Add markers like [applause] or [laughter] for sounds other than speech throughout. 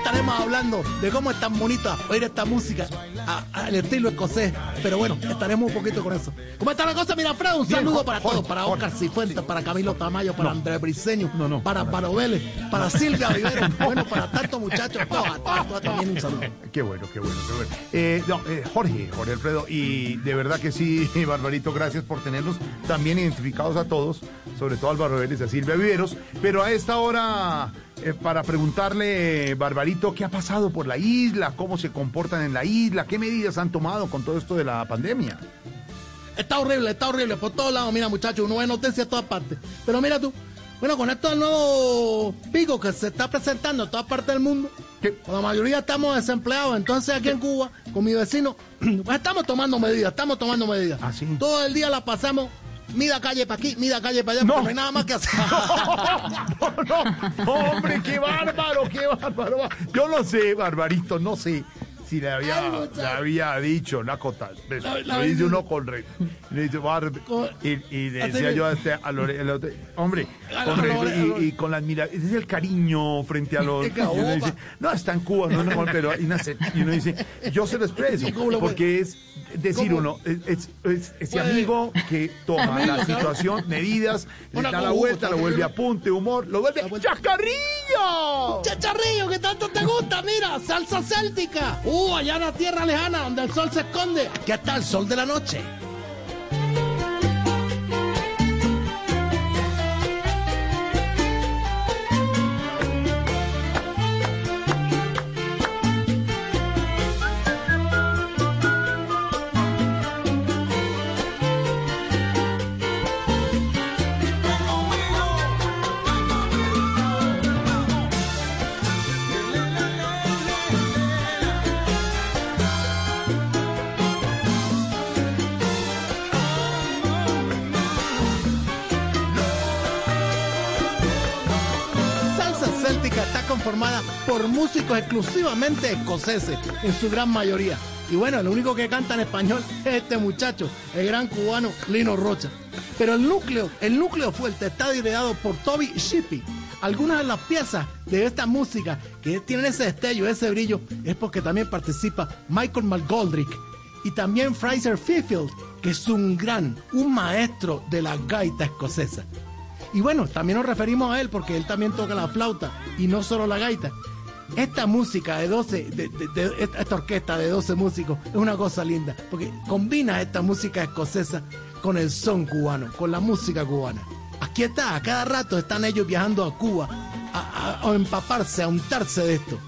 Estaremos hablando de cómo es tan bonita oír esta música al estilo escocés. Pero bueno, estaremos un poquito con eso. ¿Cómo está la cosa, mira, Fred? Un Bien, saludo para todos, para Oscar Cifuentes, para Camilo Tamayo, para Andrés Briseño, No, no, para Paro Vélez, para Silvia [laughs] Vivero, bueno, para tantos muchachos, todos, también un saludo. Qué bueno, qué bueno, qué bueno. Eh, eh, Jorge, Jorge Alfredo, y de verdad que sí, [laughs] Barbarito, gracias por tenernos también identificados a todos, sobre todo a Álvaro Vélez y a Silvia Viveros. Pero a esta hora, eh, para preguntarle, Barbarito, ¿qué ha pasado por la isla? ¿Cómo se comportan en la isla? ¿Qué medidas han tomado con todo esto de la pandemia? Está horrible, está horrible por todos lados, mira, muchachos, uno ve noticias de todas partes. Pero mira tú, bueno, con esto del nuevo pico que se está presentando en todas partes del mundo, ¿Qué? la mayoría estamos desempleados, entonces aquí en Cuba, con mi vecino, [clears throat] pues estamos tomando medidas, estamos tomando medidas. ¿Ah, sí? Todo el día la pasamos, mida calle para aquí, mida calle para allá, No. porque no hay nada más que hacer. [laughs] No, no, no, hombre, qué bárbaro, qué bárbaro. Yo no sé, Barbarito, no sé si le había, le había dicho la cota. La- la- Lo dice uno con re, le dice, y, y le decía yo a este, a Lore- el otro, hombre, con re- y, con la admiración, ese es el cariño frente a [laughs] los. Dice, no, está en Cuba, no, no, pero y, nace- y uno dice, yo se lo [laughs] expreso, ¿Y cómo lo puede- porque es decir uno, es, es- es- ese amigo que toma la situación, medidas, le Una da la vuelta, lo vuelve a también. punte, humor, lo vuelve. ¡Chascarrillo! Chacharrillo, que tanto te gusta, mira, salsa céltica. Uh, allá en la tierra lejana, donde el sol se esconde. Aquí está el sol de la noche. Por músicos exclusivamente escoceses, en su gran mayoría. Y bueno, el único que canta en español [laughs] es este muchacho, el gran cubano Lino Rocha. Pero el núcleo, el núcleo fuerte está liderado por Toby Shippey. Algunas de las piezas de esta música que tienen ese destello, ese brillo, es porque también participa Michael McGoldrick y también Fraser Fifield, que es un gran, un maestro de la gaita escocesa. Y bueno, también nos referimos a él porque él también toca la flauta y no solo la gaita. Esta música de 12, de, esta esta orquesta de 12 músicos es una cosa linda porque combina esta música escocesa con el son cubano, con la música cubana. Aquí está, a cada rato están ellos viajando a Cuba a, a- a empaparse, a untarse de esto.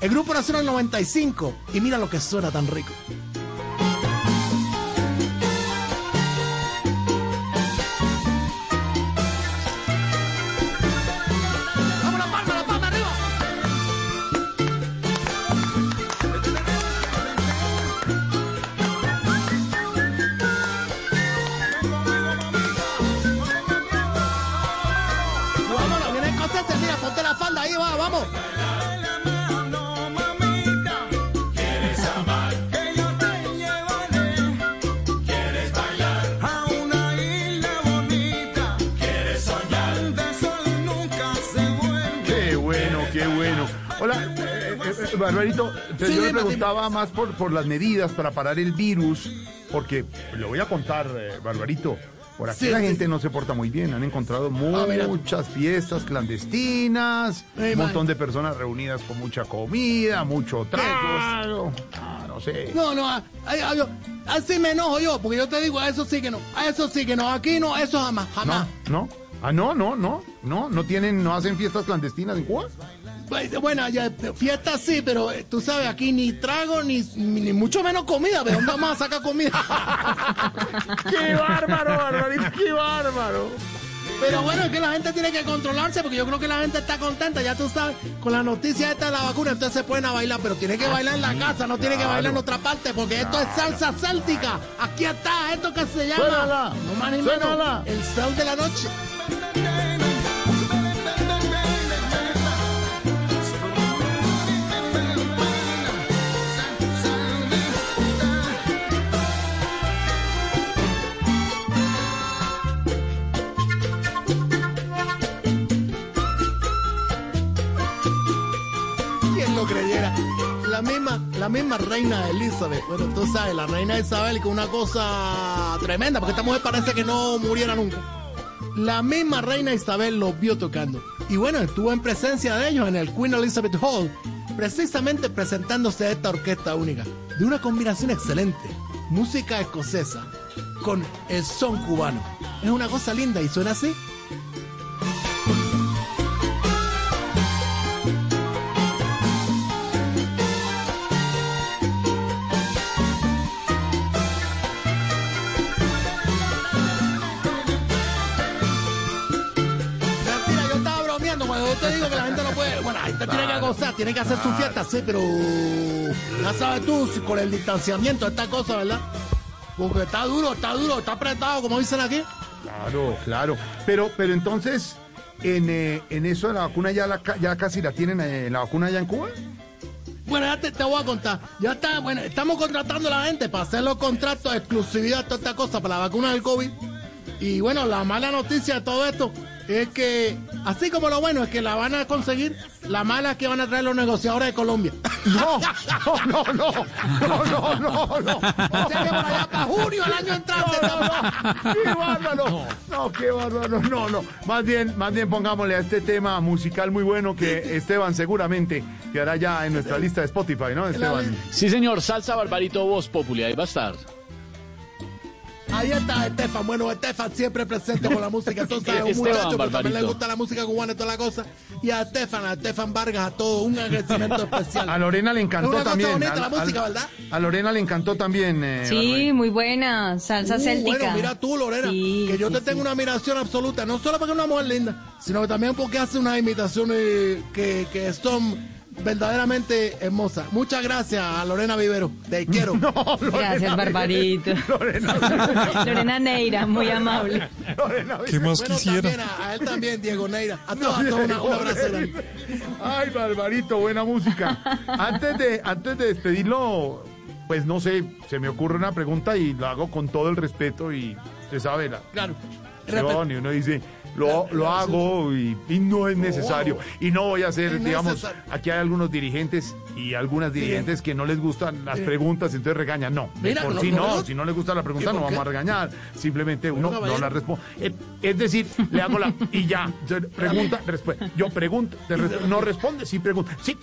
El grupo el 95 y mira lo que suena tan rico. Hola, eh, eh, eh, Barbarito, Sí, yo le dime, preguntaba más por, por las medidas para parar el virus, porque le voy a contar, eh, Barbarito, por aquí Sí, la sí. gente no se porta muy bien, han encontrado Ah, muchas fiestas clandestinas, un montón de personas reunidas con mucha comida, mucho trago, ah, no sé. No, no, a- ay, ay, yo- así me enojo yo, porque yo te digo, a eso sí que no, a eso sí que no, aquí no, eso jamás, jamás. ¿No? ¿No? Ah, no, no, no, no, no tienen, no hacen fiestas clandestinas en Cuba. Pues, Bueno, ya, fiesta sí, pero eh, tú sabes, aquí ni trago, ni, ni mucho menos comida, ¿de dónde vamos a sacar comida? [laughs] ¡Qué bárbaro, Barbarito, qué bárbaro! Pero bueno, es que la gente tiene que controlarse porque yo creo que la gente está contenta, ya tú sabes, con la noticia esta de la vacuna, entonces se pueden a bailar, pero tiene que bailar en la casa, no tiene que bailar en otra parte, porque esto es salsa céltica. Aquí está, esto que se llama. Suénala, no más ni menos, el sol de la noche. La misma reina Elizabeth. Bueno, tú sabes, la reina Isabel que una cosa tremenda, porque esta mujer parece que no muriera nunca. La misma reina Isabel los vio tocando. Y bueno, estuvo en presencia de ellos en el Queen Elizabeth Hall, precisamente presentándose esta orquesta única, de una combinación excelente. Música escocesa con el son cubano. Es una cosa linda y suena así. Que gozar, tiene que hacer su fiesta, sí, pero. Ya sabes tú, si con el distanciamiento, esta cosa, ¿verdad? Porque está duro, está duro, está apretado, como dicen aquí. Claro, claro. Pero, pero entonces, en, eh, en eso de la vacuna ya, la, ya casi la tienen, eh, la vacuna ya en Cuba. Bueno, ya te, te voy a contar. Ya está, bueno, estamos contratando a la gente para hacer los contratos de exclusividad, toda esta cosa, para la vacuna del COVID. Y bueno, la mala noticia de todo esto es que, así como lo bueno es que la van a conseguir, la mala es que van a traer los negociadores de Colombia. No, no, no, no, no, no, no, no. O sea que por allá para junio el año entrante. ¡Qué bárbaro! No, qué bárbaro. No, no. Más bien, más bien pongámosle a este tema musical muy bueno que Esteban seguramente quedará ya en nuestra lista de Spotify, ¿no, Esteban? Sí, señor, salsa barbarito voz populi, ahí va a estar. Ahí está Estefan. Bueno, Estefan siempre presente con la música. Entonces, [laughs] un Esteban, muchacho que también le gusta la música cubana y toda la cosa. Y a Estefan, a Estefan Vargas, a todo un agradecimiento [laughs] especial. A Lorena le encantó Es una cosa también. bonita Al- la música, al- ¿verdad? A Lorena le encantó también. eh, Sí, Barbarito. muy buena, salsa Uh, céltica. Bueno, mira tú, Lorena, Sí, que yo sí, te sí. tengo una admiración absoluta, no solo porque es una mujer linda, sino que también porque hace unas imitaciones que, que son verdaderamente hermosas. Muchas gracias a Lorena Vivero, te quiero. [laughs] Gracias, Barbarito. [laughs] Lorena Neira, muy amable. Lorena, ¿Qué más Bueno, quisiera? también a, a él también, Diego Neira. A No, todos, a todos una- un abrazo. Ay, Barbarito, buena música. Antes de, antes de despedirlo, pues no sé, se me ocurre una pregunta y la hago con todo el respeto y usted sabe la Claro. Y uno dice, lo, lo hago y, y no es necesario. Y no voy a hacer, digamos, aquí hay algunos dirigentes y algunas dirigentes que no les gustan las preguntas, entonces regañan. No, Mira, por no- sí no no, si no les gusta la pregunta ¿Y no vamos a regañar. Simplemente uno no la responde. Eh, Es decir, le hago la... y ya, [laughs] pregunta, respuesta. Yo pregunto, te resp- no responde, sí pregunta. Sí,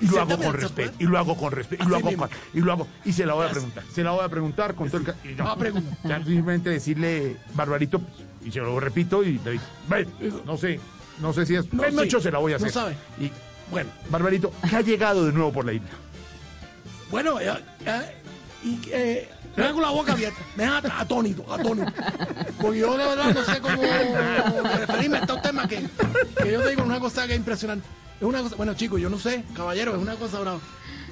y lo hago con respeto, ¿se y lo hago con respeto, y lo hago con- y lo hago, y se la voy a preguntar. Se la voy a preguntar con todo el... no. Preguntar. Simplemente decirle, Barbarito, y se lo repito, y le digo, "Ve, no sé, no sé si es... No, No, no, sí, se la voy a no hacer. sabe. Y, bueno, Barbarito, ¿qué ha llegado de nuevo por la isla? Bueno, eh, eh, y eh, me hago la boca abierta, me deja at- atónito, atónito. Porque yo de verdad no sé cómo referirme a estos temas que, que yo te digo una cosa que es impresionante. Es una cosa, bueno chicos, yo no sé, caballero, es una cosa brava.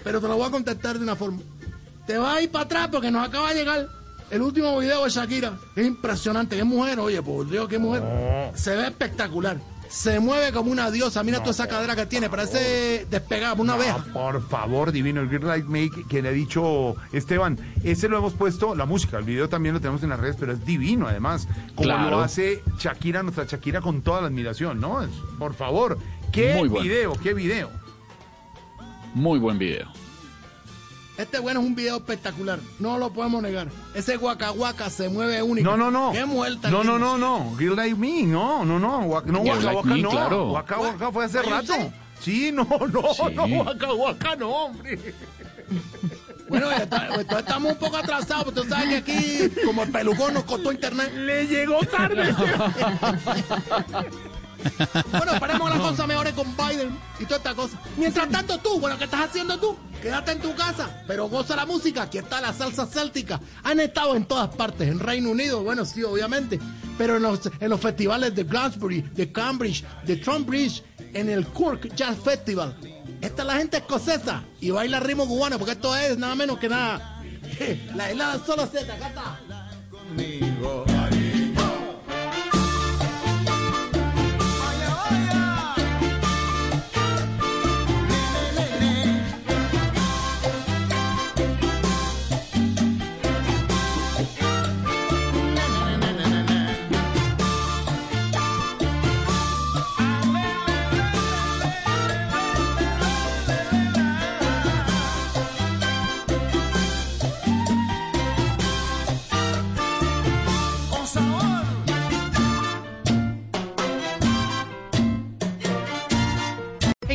Pero te lo voy a contestar de una forma. Te vas a ir para atrás porque nos acaba de llegar el último video de Shakira. Es impresionante, qué mujer, oye, por Dios, qué mujer. Se ve espectacular. Se mueve como una diosa, mira toda esa cadera que tiene, parece despegada una abeja. Ah, por favor, divino, el Green Light Make que le ha dicho Esteban, ese lo hemos puesto, la música, el video también lo tenemos en las redes, pero es divino además, como Claro. lo hace Shakira, nuestra Shakira con toda la admiración, ¿no? Es- por favor, qué Muy bueno. video, qué video. Muy buen video. Este bueno es un video espectacular, no lo podemos negar. Ese guaca guaca se mueve único. No, no, no. Qué muerta. No, no, no, no. Green Like Me, no, no, no. Guac- no, Girl Like Me, no. claro. Waka fue hace rato. ¿usted? Sí, no, no, Sí. no, Waka no, hombre. Bueno, está- entonces estamos un poco atrasados, porque tú sabes que aquí, como el pelucón nos costó internet. Le llegó tarde. [laughs] [laughs] Bueno, esperemos las cosas mejores con Biden y toda esta cosa. Mientras tanto tú, bueno, ¿qué estás haciendo tú? Quédate en tu casa, pero goza la música. Aquí está la salsa céltica. Han estado en todas partes, en Reino Unido, bueno, sí, obviamente. pero en los, en los festivales de Glastonbury, de Cambridge, de Trumbridge, en el Cork Jazz Festival. Esta es la gente escocesa y baila ritmo cubano, porque esto es nada menos que nada. [laughs] La helada solo Z, acá está.